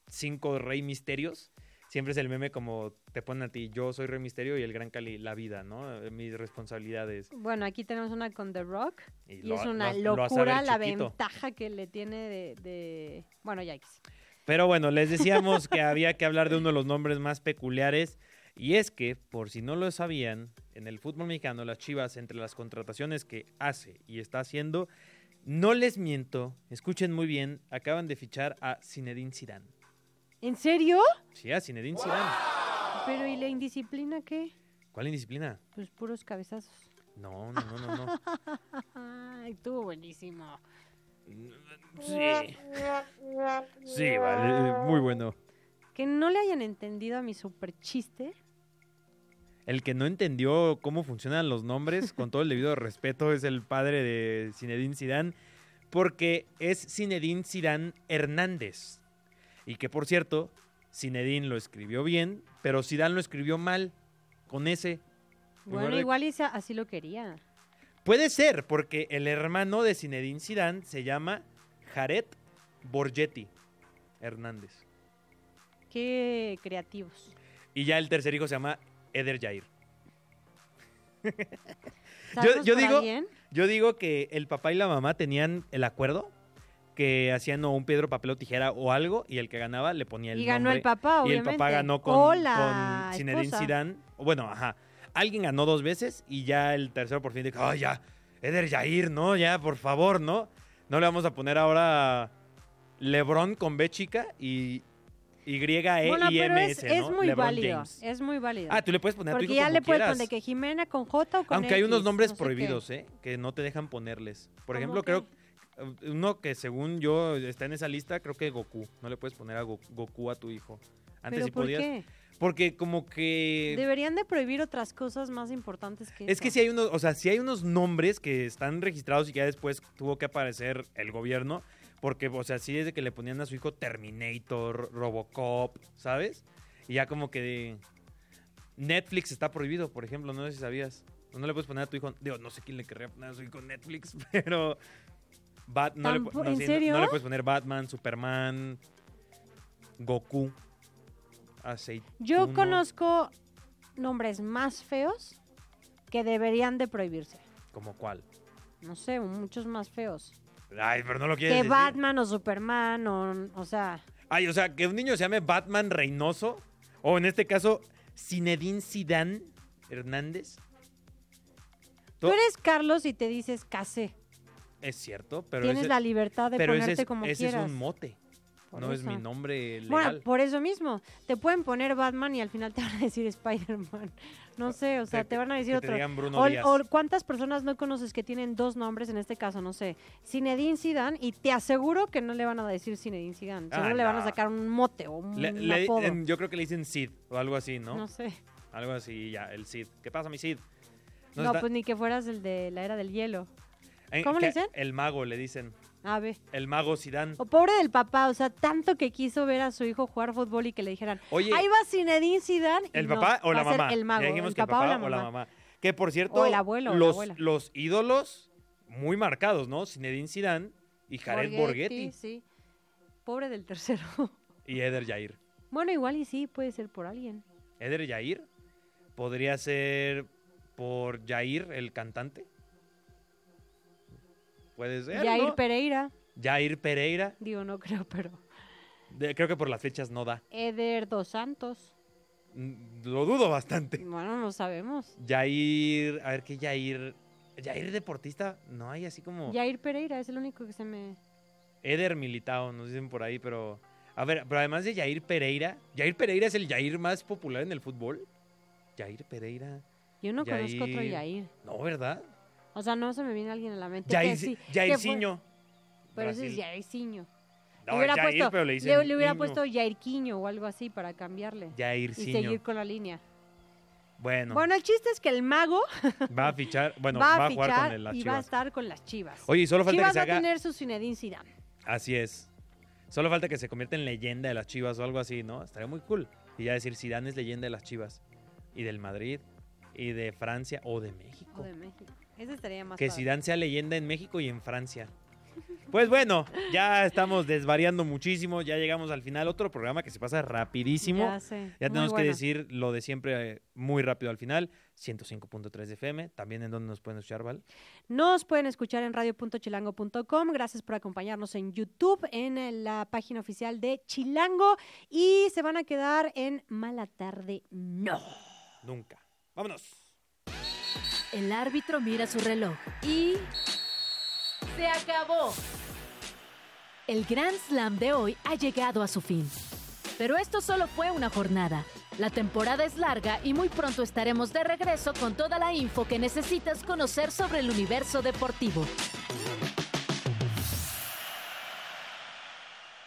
cinco Rey Misterios, siempre es el meme como te ponen a ti, yo soy Rey Misterio y el Gran Cali, la vida, ¿no? Eh, Mis responsabilidades. Bueno, aquí tenemos una con The Rock. Y Y, lo- es una lo- lo locura la ventaja que le tiene de... de- Bueno, yikes. Pero bueno, les decíamos que había que hablar de uno de los nombres más peculiares. Y es que, por si no lo sabían, en el fútbol mexicano, las Chivas, entre las contrataciones que hace y está haciendo, no les miento, escuchen muy bien, acaban de fichar a Zinedine Zidane. ¿En serio? Sí, a Zinedine Zidane. Pero ¿y la indisciplina qué? ¿Cuál indisciplina? Pues puros cabezazos. No, no, no, no, no. Ay, estuvo buenísimo. Sí. Sí, vale, muy bueno. Que no le hayan entendido a mi super chiste. El que no entendió cómo funcionan los nombres, con todo el debido respeto, es el padre de Zinedine Zidane, porque es Zinedine Zidane Hernández. Y que, por cierto, Zinedine lo escribió bien, pero Zidane lo escribió mal, con ese. En Bueno, de- igual así lo quería. Puede ser, porque el hermano de Zinedine Zidane se llama Jared Borgetti Hernández. Qué creativos. Y ya el tercer hijo se llama Eder Jair. ¿Sabemos yo digo-? Yo digo que el papá y la mamá tenían el acuerdo que hacían o un piedro, papel o tijera o algo y el que ganaba le ponía el Y ganó nombre. el papá, Y el obviamente. papá ganó con, O la con Zinedine. Zidane. Bueno, ajá. Alguien ganó dos veces y ya el tercero por fin dijo, ay, ya, Eder Jair, ¿no? Ya, por favor, ¿no? No le vamos a poner ahora Lebron con B chica y Y E bueno, pero M es, S, es ¿no? muy LeBron válido. James. Es muy válido. Ah, tú le puedes poner a tu Porque hijo ya como le puedes poner que Jimena con J o con Aunque hay unos nombres no sé qué. prohibidos, ¿eh? Que no te dejan ponerles. Por ¿Cómo ejemplo, qué? creo uno que según yo está en esa lista, creo que Goku. No le puedes poner a Go- Goku a tu hijo. Antes ¿Pero sí por podías. qué? Porque como que Deberían de prohibir otras cosas más importantes que es que si hay unos, o sea, si hay unos nombres que están registrados y que ya después tuvo que aparecer el gobierno, porque, o sea, sí desde que le ponían a su hijo Terminator, Robocop, ¿sabes? Y ya como que Netflix está prohibido, por ejemplo, no sé si sabías. No le puedes poner a tu hijo, digo, no sé quién le querría poner a su hijo Netflix, pero Bat- no, le, no, ¿en sí, serio? no le puedes poner Batman, Superman, Goku, aceituno. Yo conozco nombres más feos que deberían de prohibirse. ¿Como cuál? No sé, muchos más feos. Ay, pero no lo quieres Que decir. Batman o Superman o... O sea... Ay, o sea, que un niño se llame Batman Reynoso, o en este caso, Zinedine Zidane Hernández. Tú eres Carlos y te dices casé. Es cierto, pero Tienes ese, la libertad de pero ese ponerte es, como ese es quieras. un mote, Por no es mi nombre legal. Bueno, por eso mismo. Te pueden poner Batman y al final te van a decir Spider-Man. No sé, o sea, te van a decir otro. O, o cuántas personas no conoces que tienen dos nombres, en este caso, no sé, Zinedine Zidane, y te aseguro que no le van a decir Zinedine Zidane. Ah, Seguro le van a no. sacar un mote o un Le- le- apodo. en- yo creo que le dicen Sid o algo así, ¿no? ¿no? sé. Algo así, ya, el Sid. ¿Qué pasa, mi Sid? No, está- pues ni que fueras el de la era del hielo. En- ¿cómo le dicen? El mago, le dicen. A ver. El mago Zidane. O pobre del papá, o sea, tanto que quiso ver a su hijo jugar fútbol y que le dijeran, Oye, ahí va Zinedine Zidane. ¿El no, papá o la mamá? El mago, Ya dijimos el que papá, el o la mamá. mamá. Que por cierto, O el abuelo, o la los, los ídolos muy marcados, ¿no? Zinedine Zidane y Jared Borghetti Sí. Pobre del tercero. y Eder Jair. bueno, igual y sí, puede ser por alguien. Eder Jair podría ser por Jair, el cantante. Puede ser. Jair ¿no? Pereira, Jair Pereira. digo, no creo, pero. De- creo que por las fechas no da. Eder Dos Santos. Mm, Lo dudo bastante. Bueno, no sabemos. Jair, a ver qué Jair. Jair deportista, no hay así como. Jair Pereira es el único que se me. Eder Militao, nos dicen por ahí, pero. A ver, pero además de Jair Pereira, Jair Pereira es el Jair más popular en el fútbol. Jair Pereira. Yo no conozco otro. Jair. No, ¿verdad? O sea, no se me viene alguien a la mente. Jair, sí, Jairzinho. Pero ese es Brasil. Jairzinho. No, Le hubiera Jair, puesto, pero le le, le hubiera puesto Jairquiño o algo así para cambiarle. Y Jairzinho. seguir con la línea. Bueno, Bueno, el chiste es que el mago va a fichar, bueno, va, va, a jugar con las y va a Chivas. estar con las chivas. Oye, y solo falta Chivas que se va haga. a tener su Zinedine Zidane. Así es. Solo falta que se convierta en leyenda de las Chivas o algo así, ¿no? Estaría muy cool. Y ya decir, Zidane es leyenda de las Chivas. Y del Madrid. Y de Francia o de México. O de México. Ese estaría más que padre. Zidane sea leyenda en México y en Francia. Pues bueno, ya estamos desvariando muchísimo, ya llegamos al final. Otro programa que se pasa rapidísimo. Ya sé, Ya tenemos que decir lo de siempre eh, muy rápido al final. 105.3 de FM. También en donde nos pueden escuchar, ¿vale? Nos pueden escuchar en radio.chilango.com. Gracias por acompañarnos en YouTube, en eh, la página oficial de Chilango. Y se van a quedar en Mala Tarde No. Nunca. Vámonos. El árbitro mira su reloj y... ¡Se acabó! El Grand Slam de hoy ha llegado a su fin. Pero esto solo fue una jornada. La temporada es larga y muy pronto estaremos de regreso con toda la info que necesitas conocer sobre el universo deportivo.